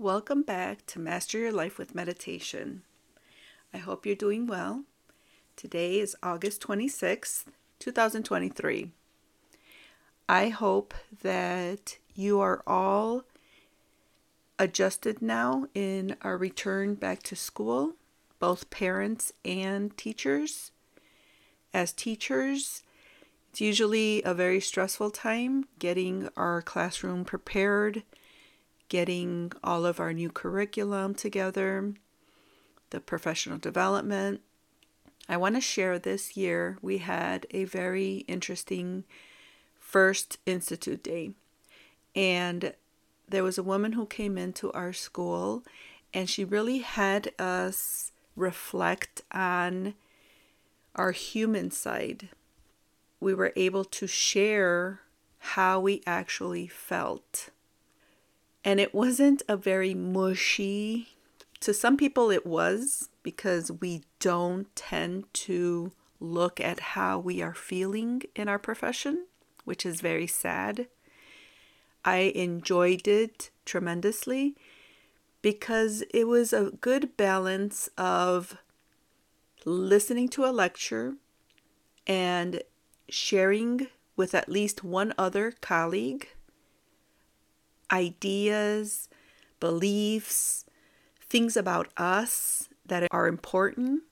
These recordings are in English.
Welcome back to Master Your Life with Meditation. I hope you're doing well. Today is August 26th, 2023. I hope that you are all adjusted now in our return back to school, both parents and teachers. As teachers, it's usually a very stressful time getting our classroom prepared getting all of our new curriculum together, the professional development. I want to share this year we had a very interesting first Institute Day. And there was a woman who came into our school and she really had us reflect on our human side. We were able to share how we actually felt and it wasn't a very mushy, to some people it was because we don't tend to look at how we are feeling in our profession, which is very sad. I enjoyed it tremendously because it was a good balance of listening to a lecture and sharing with at least one other colleague ideas, beliefs, things about us that are important.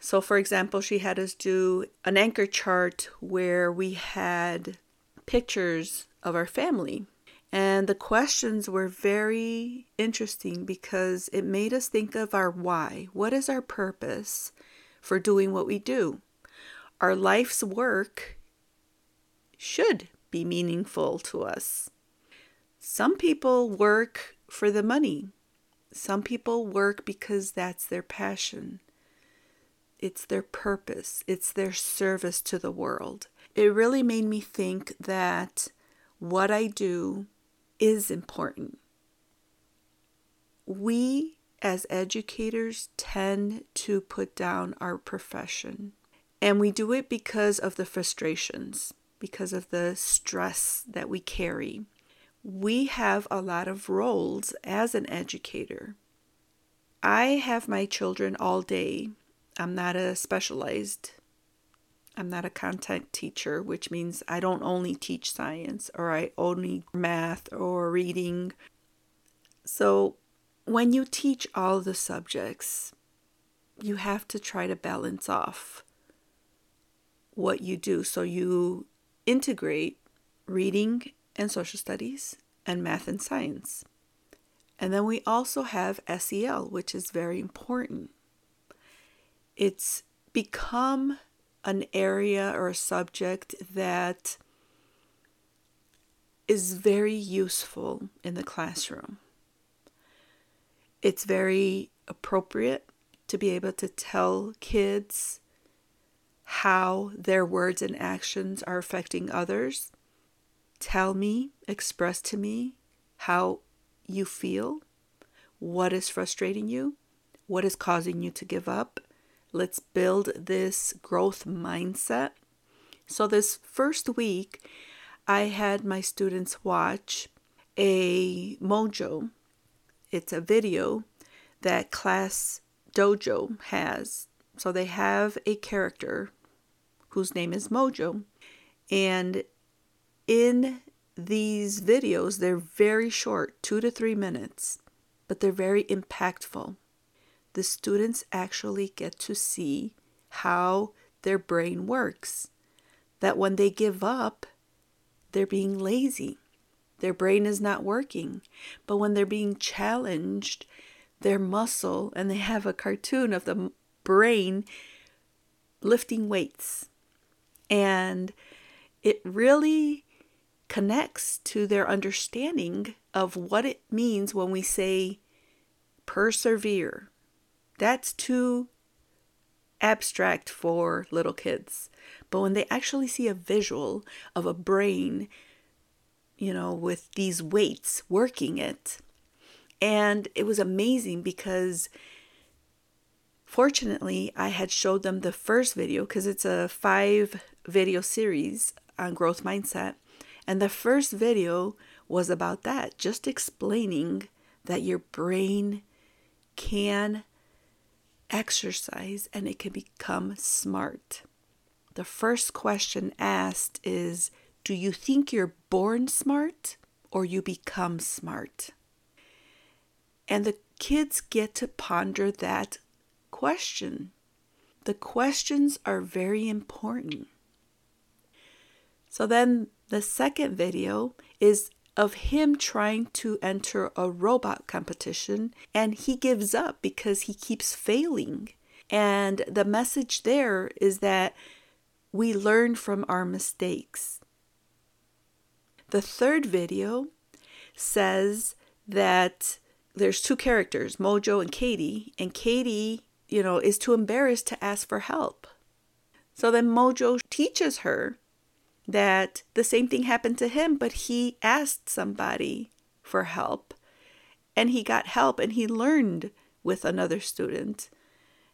So, for example, she had us do an anchor chart where we had pictures of our family. And the questions were very interesting because it made us think of our why. What is our purpose for doing what we do? Our life's work should be meaningful to us. Some people work for the money. Some people work because that's their passion. It's their purpose. It's their service to the world. It really made me think that what I do is important. We, as educators, tend to put down our profession. And we do it because of the frustrations, because of the stress that we carry we have a lot of roles as an educator. I have my children all day. I'm not a specialized, I'm not a content teacher, which means I don't only teach science or I only math or reading. So when you teach all the subjects, you have to try to balance off what you do. So you integrate reading and social studies, and math and science. And then we also have SEL, which is very important. It's become an area or a subject that is very useful in the classroom. It's very appropriate to be able to tell kids how their words and actions are affecting others Tell me, express to me how you feel, what is frustrating you, what is causing you to give up. Let's build this growth mindset. So, this first week, I had my students watch a mojo. It's a video that Class Dojo has. So, they have a character whose name is Mojo, and in these videos, they're very short, two to three minutes, but they're very impactful. The students actually get to see how their brain works. That when they give up, they're being lazy. Their brain is not working. But when they're being challenged, their muscle, and they have a cartoon of the brain lifting weights. And it really connects to their understanding of what it means when we say persevere. That's too abstract for little kids. But when they actually see a visual of a brain, you know, with these weights working it, and it was amazing because fortunately I had showed them the first video because it's a five video series on growth mindset. And the first video was about that, just explaining that your brain can exercise and it can become smart. The first question asked is Do you think you're born smart or you become smart? And the kids get to ponder that question. The questions are very important. So then the second video is of him trying to enter a robot competition and he gives up because he keeps failing. And the message there is that we learn from our mistakes. The third video says that there's two characters, Mojo and Katie, and Katie, you know, is too embarrassed to ask for help. So then Mojo teaches her that the same thing happened to him, but he asked somebody for help and he got help and he learned with another student.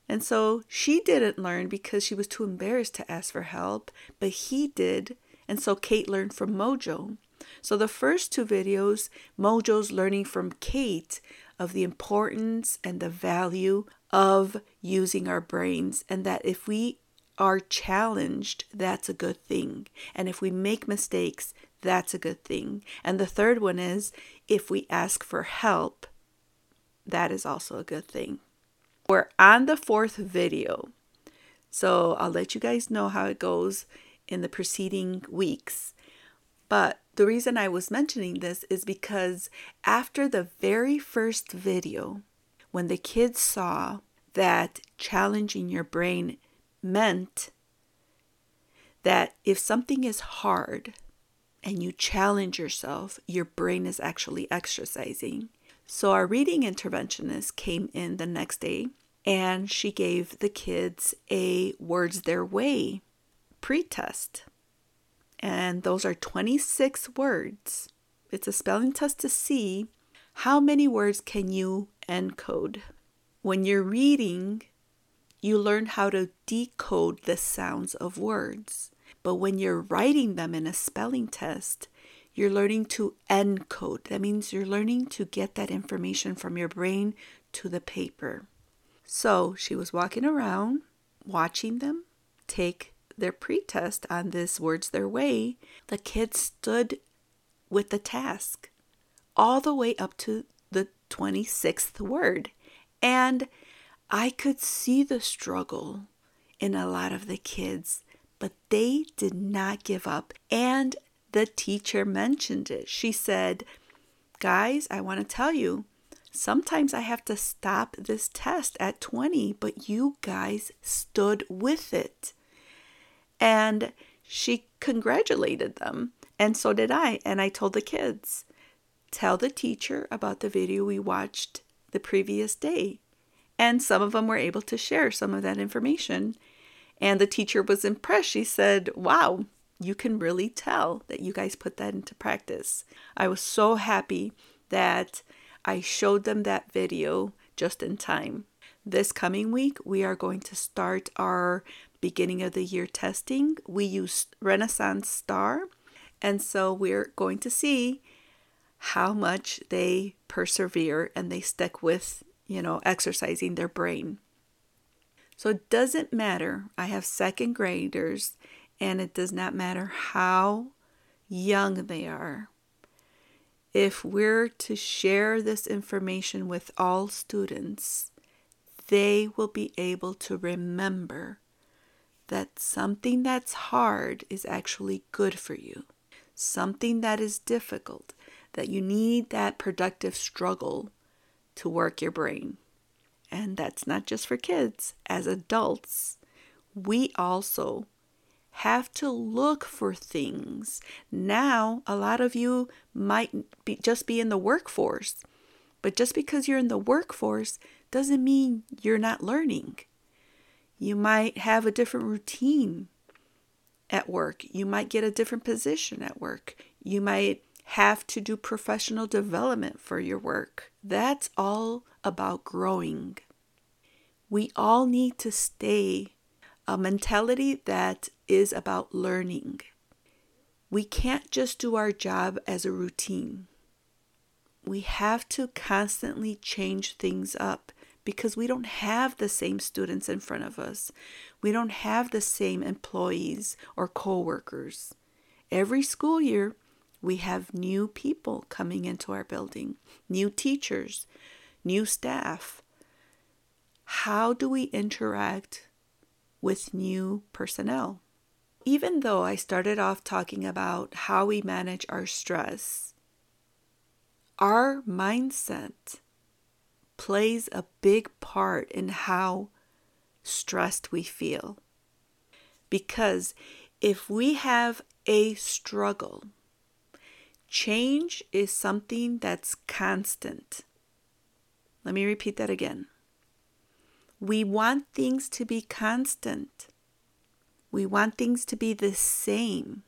And so she didn't learn because she was too embarrassed to ask for help, but he did. And so Kate learned from Mojo. So the first two videos, Mojo's learning from Kate of the importance and the value of using our brains, and that if we are challenged, that's a good thing. And if we make mistakes, that's a good thing. And the third one is if we ask for help, that is also a good thing. We're on the fourth video. So I'll let you guys know how it goes in the preceding weeks. But the reason I was mentioning this is because after the very first video, when the kids saw that challenging your brain meant that if something is hard and you challenge yourself, your brain is actually exercising. So, our reading interventionist came in the next day and she gave the kids a Words Their Way pretest. And those are 26 words. It's a spelling test to see how many words can you encode. When you're reading, you learn how to decode the sounds of words. But when you're writing them in a spelling test, you're learning to encode. That means you're learning to get that information from your brain to the paper. So she was walking around, watching them take their pretest on this Words Their Way, the kids stood with the task all the way up to the 26th word. And I could see the struggle in a lot of the kids, but they did not give up. And the teacher mentioned it. She said, Guys, I want to tell you, sometimes I have to stop this test at 20, but you guys stood with it. And she congratulated them. And so did I. And I told the kids, tell the teacher about the video we watched the previous day. And some of them were able to share some of that information. And the teacher was impressed. She said, Wow, you can really tell that you guys put that into practice. I was so happy that I showed them that video just in time. This coming week, we are going to start our beginning of the year testing, we use Renaissance Star. And so we're going to see how much they persevere and they stick with, you know, exercising their brain. So it doesn't matter. I have second graders, and it does not matter how young they are. If we're to share this information with all students, they will be able to remember that something that's hard is actually good for you. Something that is difficult, that you need that productive struggle to work your brain. And that's not just for kids. As adults, we also have to look for things. Now, a lot of you might be, just be in the workforce, but just because you're in the workforce doesn't mean you're not learning. You might have a different routine at work. You might get a different position at work. You might have to do professional development for your work. That's all about growing. We all need to stay a mentality that is about learning. We can't just do our job as a routine. we have to constantly change things up because we don't have the same students in front of us. We don't have the same employees or coworkers. Every school year, we have new people coming into our building, new teachers, new staff. How do we interact with new personnel? Even though I started off talking about how we manage our stress, our mindset plays a big part in how stressed we feel. Because if we have a struggle, change is something that's constant. Let me repeat that again. We want things to be constant. We want things to be the same.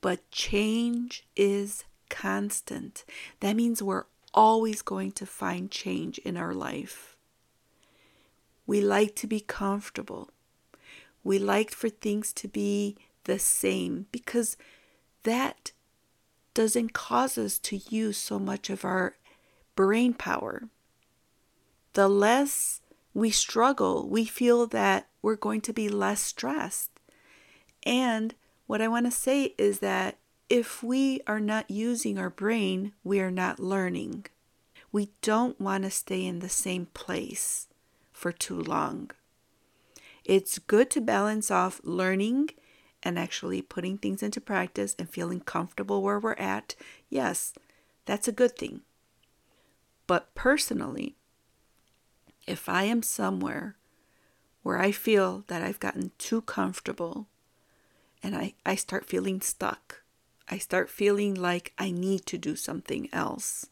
But change is constant. That means we're always going to find change in our life. We like to be comfortable. We like for things to be the same because that doesn't cause us to use so much of our brain power. The less we struggle, we feel that we're going to be less stressed. And what I want to say is that if we are not using our brain, we are not learning. We don't want to stay in the same place for too long. It's good to balance off learning and actually putting things into practice and feeling comfortable where we're at. Yes, that's a good thing. But personally, if I am somewhere where I feel that I've gotten too comfortable and I, I start feeling stuck, I start feeling like I need to do something else.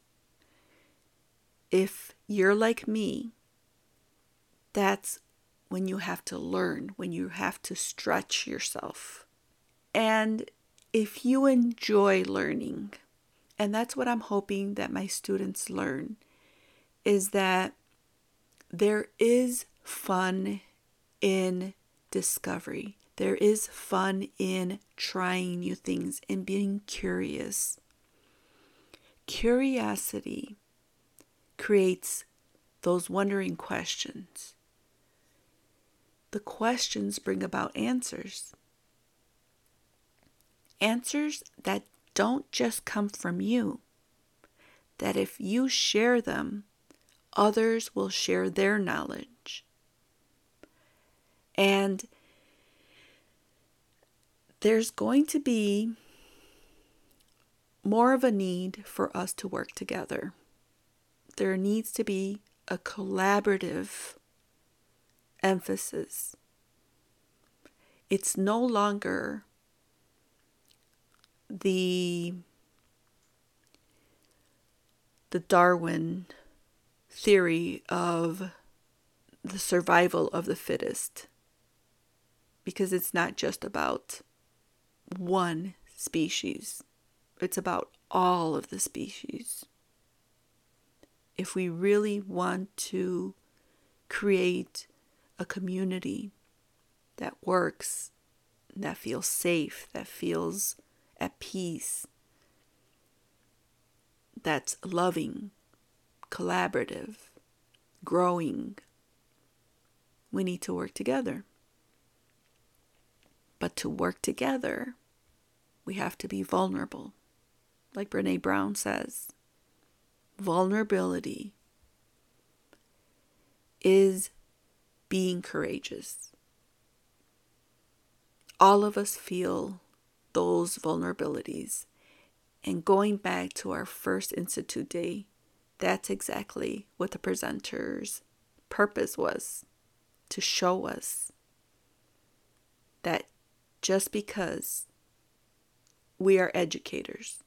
If you're like me, that's when you have to learn, when you have to stretch yourself. And if you enjoy learning, and that's what I'm hoping that my students learn, is that there is fun in discovery. There is fun in trying new things and being curious. Curiosity creates those wondering questions. The questions bring about answers. Answers that don't just come from you, that if you share them, others will share their knowledge. And there's going to be more of a need for us to work together. There needs to be a collaborative emphasis. It's no longer the the Darwin theory of the survival of the fittest because it's not just about one species, it's about all of the species. If we really want to create a community that works, that feels safe, that feels at peace, that's loving, collaborative, growing, we need to work together. But to work together, we have to be vulnerable. Like Brene Brown says, vulnerability is being courageous. All of us feel those vulnerabilities. And going back to our first Institute Day, that's exactly what the presenter's purpose was to show us that just because we are educators,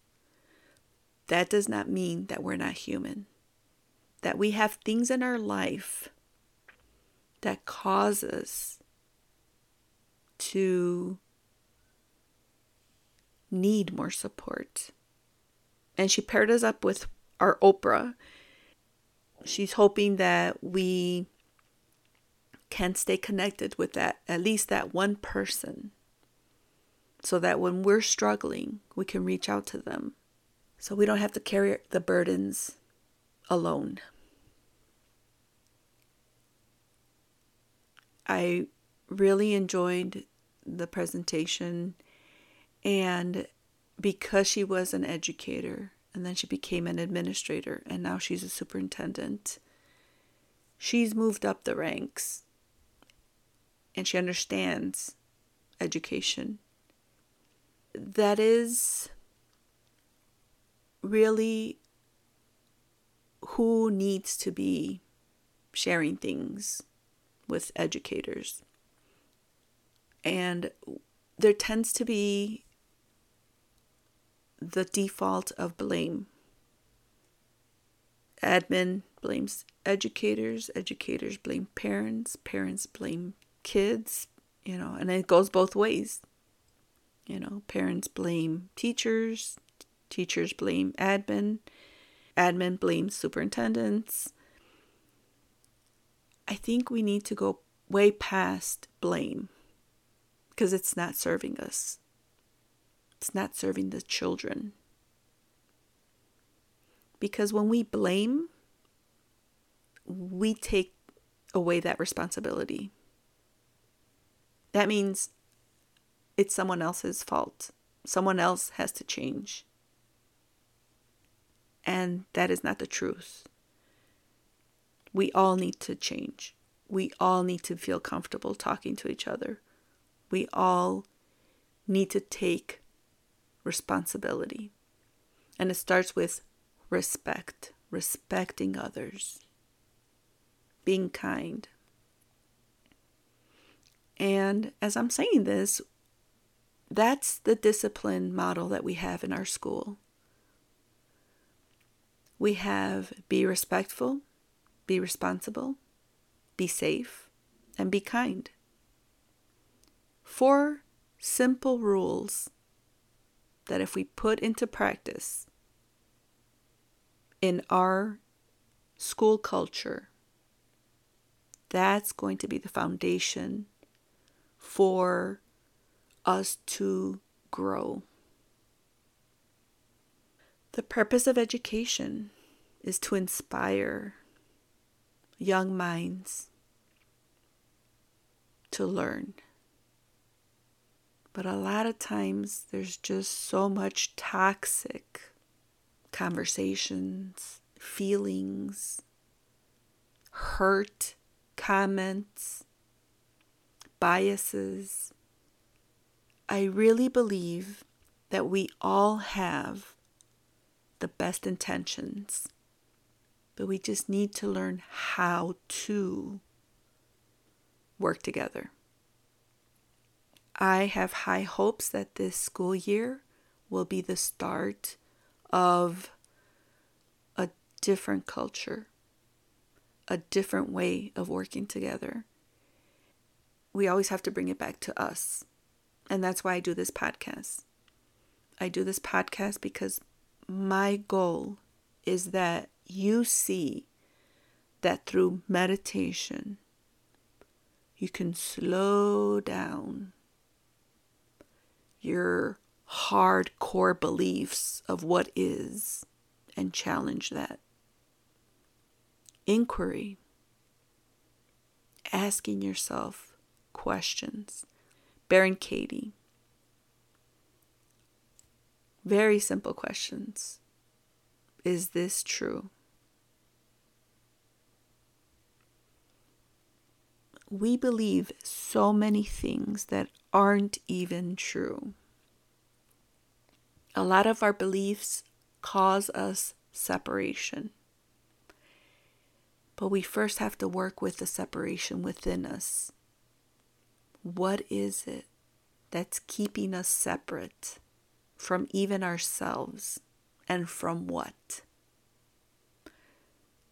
that does not mean that we're not human. That we have things in our life that cause us to need more support. And she paired us up with our Oprah. She's hoping that we can stay connected with that, at least that one person, so that when we're struggling, we can reach out to them. so we don't have to carry the burdens alone. I really enjoyed the presentation, and because she was an educator and then she became an administrator and now she's a superintendent, she's moved up the ranks and she understands education. That is really who needs to be sharing things with educators. And there tends to be the default of blame. Admin blames educators, educators blame parents, parents blame kids, you know, and it goes both ways. You know, parents blame teachers, teachers blame admin, admin blames superintendents. I think we need to go way past blame because it's not serving us. It's not serving the children. Because when we blame, we take away that responsibility. That means it's someone else's fault. Someone else has to change. And that is not the truth. We all need to change. We all need to feel comfortable talking to each other. We all need to take responsibility. And it starts with respect, respecting others, being kind. And as I'm saying this, that's the discipline model that we have in our school. We have be respectful, be responsible, be safe, and be kind. Four simple rules that if we put into practice in our school culture, that's going to be the foundation for us to grow. The purpose of education is to inspire young minds to learn. But a lot of times there's just so much toxic conversations, feelings, hurt, comments, biases. I really believe that we all have the best intentions, but we just need to learn how to work together. I have high hopes that this school year will be the start of a different culture, a different way of working together. We always have to bring it back to us. And that's why I do this podcast. I do this podcast because my goal is that you see that through meditation, you can slow down your hardcore beliefs of what is and challenge that. Inquiry, asking yourself questions. Byron Katie. Very simple questions. Is this true? We believe so many things that aren't even true. A lot of our beliefs cause us separation. But we first have to work with the separation within us. What is it that's keeping us separate from even ourselves and from what?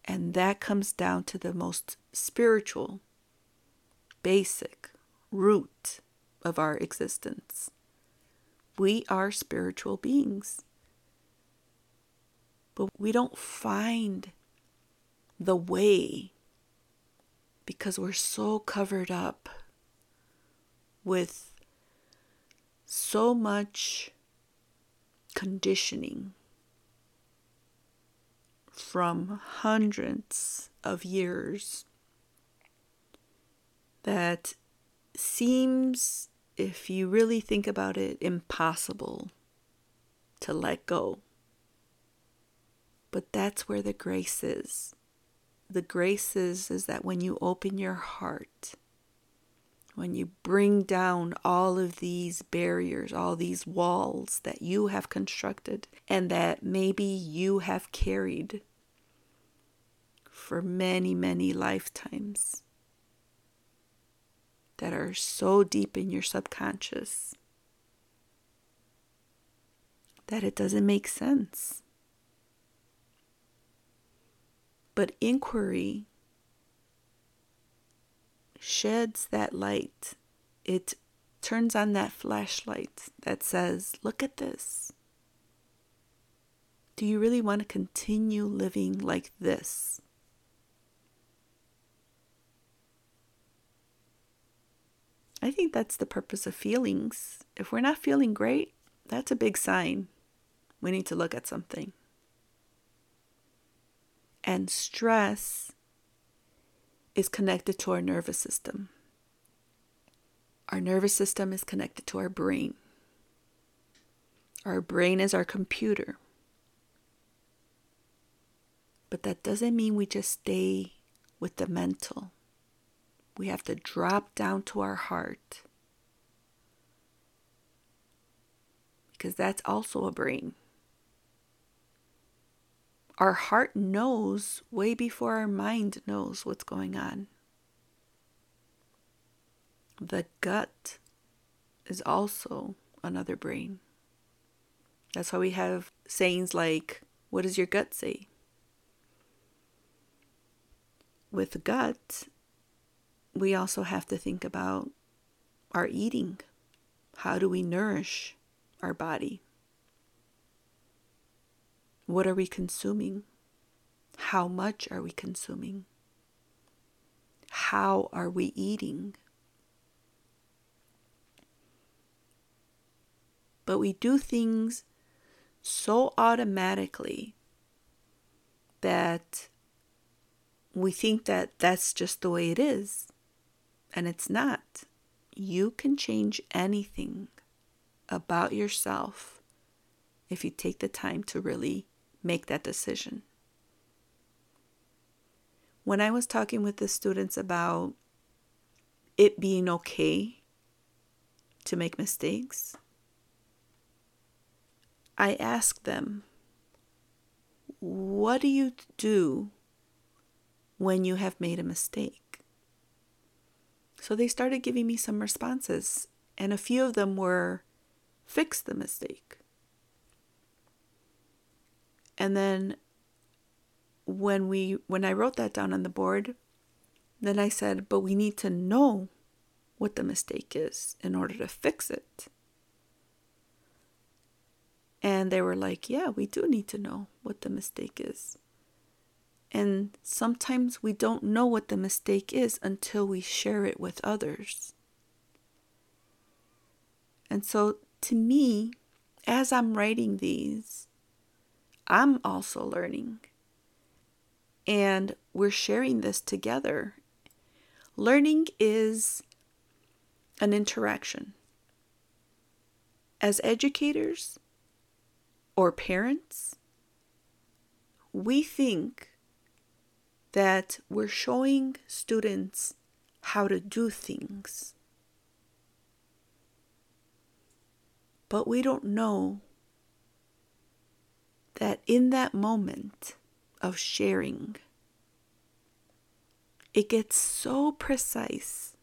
And that comes down to the most spiritual basic root of our existence. We are spiritual beings. But we don't find the way because we're so covered up with so much conditioning from hundreds of years that seems, if you really think about it, impossible to let go. But that's where the grace is. The grace is, is that when you open your heart, when you bring down all of these barriers, all these walls that you have constructed and that maybe you have carried for many, many lifetimes that are so deep in your subconscious that it doesn't make sense. But inquiry sheds that light. It turns on that flashlight that says, Look at this. Do you really want to continue living like this? I think that's the purpose of feelings. If we're not feeling great, that's a big sign. We need to look at something. And stress is connected to our nervous system. Our nervous system is connected to our brain. Our brain is our computer. But that doesn't mean we just stay with the mental. We have to drop down to our heart. Because that's also a brain. Our heart knows way before our mind knows what's going on. The gut is also another brain. That's why we have sayings like, What does your gut say? With gut, we also have to think about our eating. How do we nourish our body? What are we consuming? How much are we consuming? How are we eating? But we do things so automatically that we think that that's just the way it is. And it's not. You can change anything about yourself if you take the time to really make that decision. When I was talking with the students about it being okay to make mistakes, I asked them, What do you do when you have made a mistake? So they started giving me some responses, and a few of them were fix the mistake. And then when we when I wrote that down on the board, then I said, but we need to know what the mistake is in order to fix it. And they were like, yeah, we do need to know what the mistake is. And sometimes we don't know what the mistake is until we share it with others. And so to me, as I'm writing these, I'm also learning. And we're sharing this together. Learning is an interaction. As educators or parents, we think that we're showing students how to do things. But we don't know that in that moment of sharing, it gets so precise.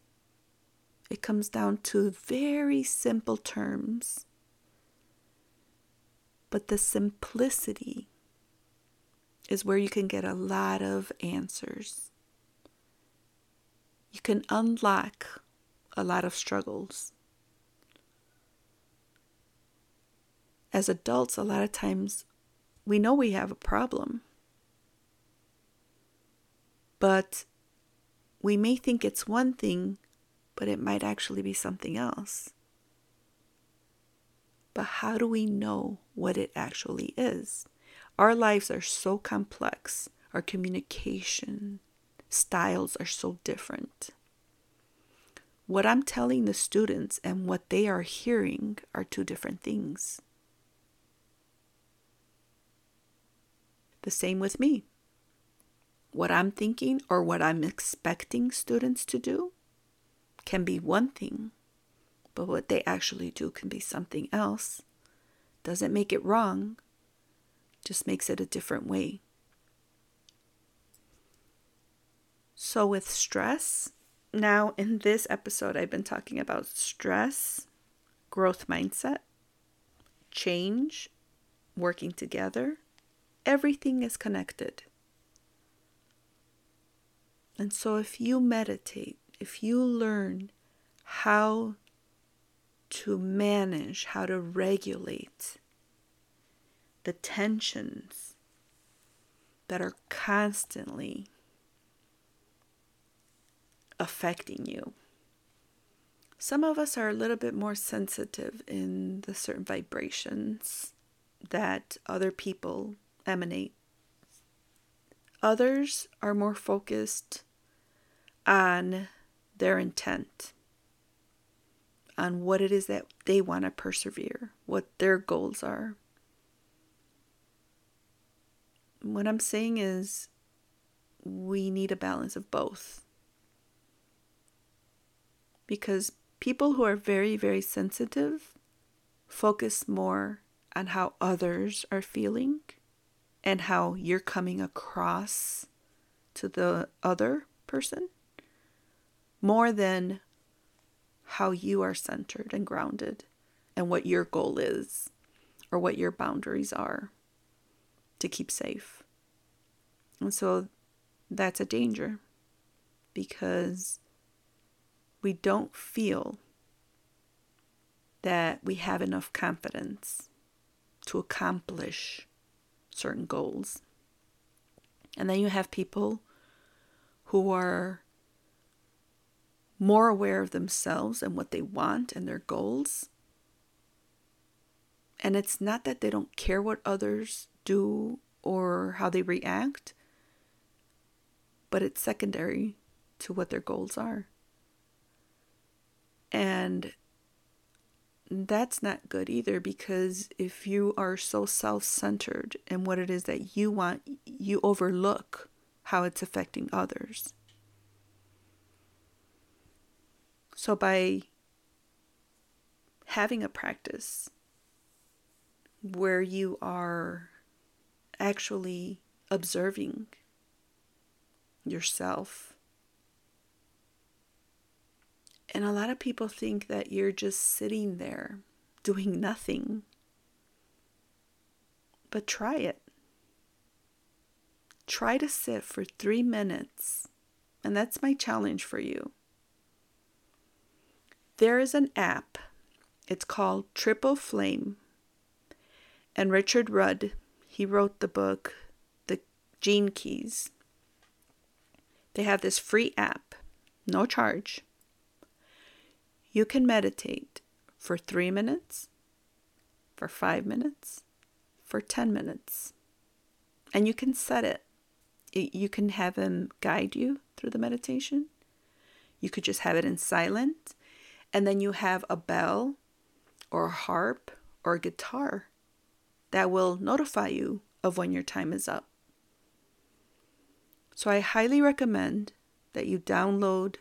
It comes down to very simple terms. But the simplicity is where you can get a lot of answers. You can unlock a lot of struggles. As adults, a lot of times we know we have a problem. But we may think it's one thing, but it might actually be something else. But how do we know what it actually is? Our lives are so complex, our communication styles are so different. What I'm telling the students and what they are hearing are two different things. The same with me. What I'm thinking or what I'm expecting students to do can be one thing, but what they actually do can be something else. Doesn't make it wrong, just makes it a different way. So, with stress, now in this episode, I've been talking about stress, growth mindset, change, working together. Everything is connected. And so, if you meditate, if you learn how to manage, how to regulate the tensions that are constantly affecting you. Some of us are a little bit more sensitive in the certain vibrations that other people emanate. Others are more focused on their intent, on what it is that they want to persevere, what their goals are. What I'm saying is, we need a balance of both. Because people who are very, very sensitive focus more on how others are feeling and how you're coming across to the other person more than how you are centered and grounded and what your goal is or what your boundaries are to keep safe. And so that's a danger because we don't feel that we have enough confidence to accomplish certain goals. And then you have people who are more aware of themselves and what they want and their goals. And it's not that they don't care what others do or how they react, but it's secondary to what their goals are. And that's not good either because if you are so self centered in what it is that you want, you overlook how it's affecting others. So, by having a practice where you are actually observing yourself, and a lot of people think that you're just sitting there doing nothing. But try it. Try to sit for three minutes. And that's my challenge for you. There is an app. It's called Triple Flame. And Richard Rudd, he wrote the book, The Gene Keys. They have this free app, no charge. You can meditate for three minutes, for five minutes, for 10 minutes. And you can set it. You can have him guide you through the meditation. You could just have it in silent and then you have a bell or a harp or a guitar that will notify you of when your time is up. So I highly recommend that you download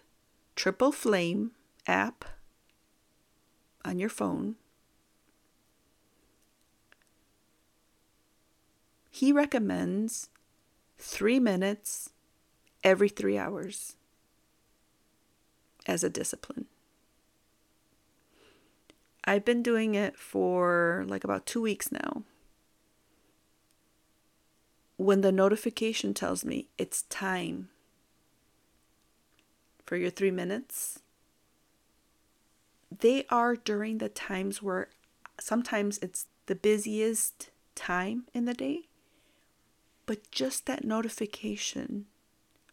Triple Flame app on your phone. He recommends three minutes every three hours as a discipline. I've been doing it for like about two weeks now. When the notification tells me it's time for your three minutes, they are during the times where sometimes it's the busiest time in the day, but just that notification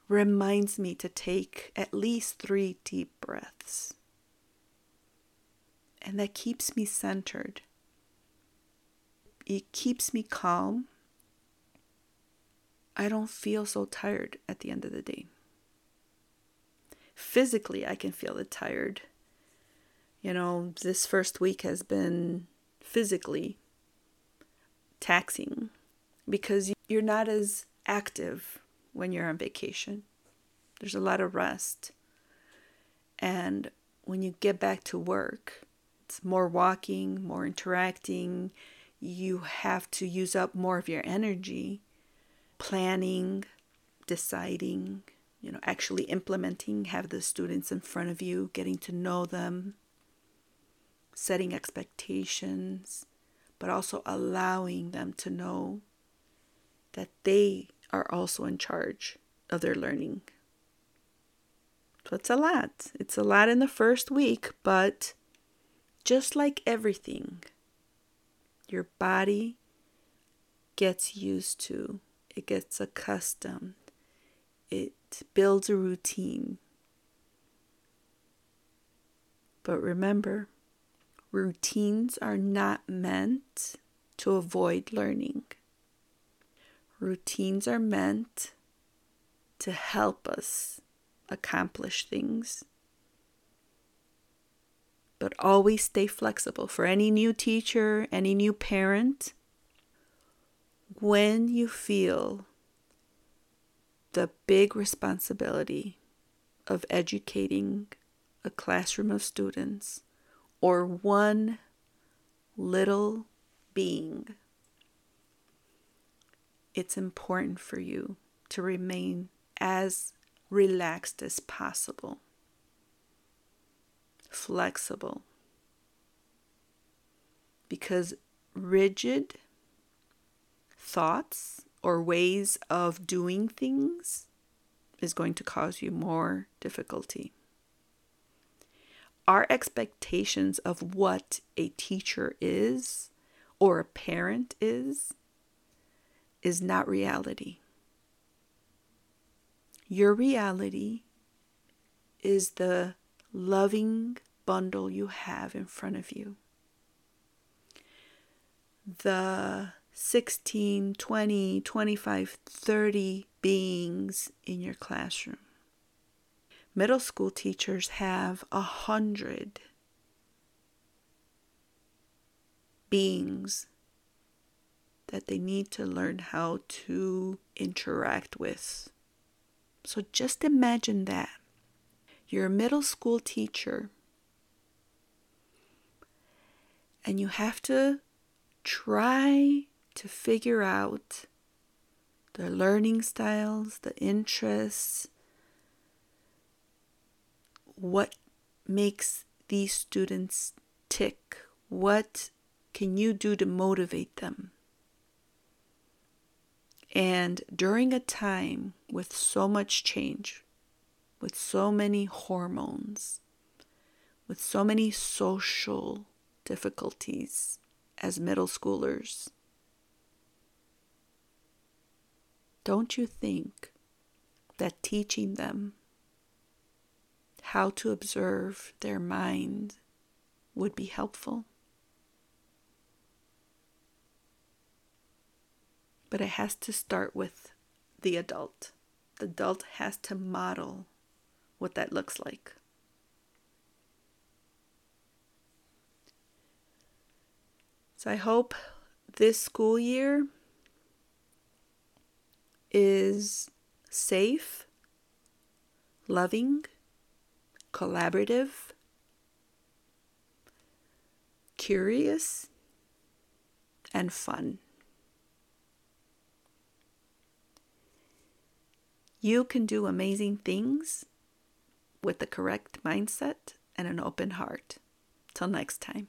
reminds me to take at least three deep breaths and that keeps me centered. It keeps me calm I don't feel so tired at the end of the day. Physically, I can feel it tired. You know, this first week has been physically taxing because you're not as active when you're on vacation. There's a lot of rest. And when you get back to work, it's more walking, more interacting. You have to use up more of your energy planning, deciding, you know, actually implementing, have the students in front of you, getting to know them, setting expectations, but also allowing them to know that they are also in charge of their learning. So it's a lot. It's a lot in the first week, but just like everything, your body gets used to, it gets accustomed, it builds a routine. But remember, routines are not meant to avoid learning. Routines are meant to help us accomplish things. But always stay flexible. For any new teacher, any new parent, when you feel the big responsibility of educating a classroom of students or one little being, it's important for you to remain as relaxed as possible, flexible, because rigid thoughts or ways of doing things is going to cause you more difficulty. Our expectations of what a teacher is or a parent is is not reality. Your reality is the loving bundle you have in front of you. The 16, 20, 25, 30 beings in your classroom. Middle school teachers have a hundred beings that they need to learn how to interact with. So just imagine that. You're a middle school teacher and you have to try to figure out their learning styles, the interests, what makes these students tick, what can you do to motivate them? And during a time with so much change, with so many hormones, with so many social difficulties as middle schoolers, don't you think that teaching them how to observe their mind would be helpful? but it has to start with the adult. The adult has to model what that looks like. So I hope this school year is safe, loving, collaborative, curious, and fun. You can do amazing things with the correct mindset and an open heart. Till next time.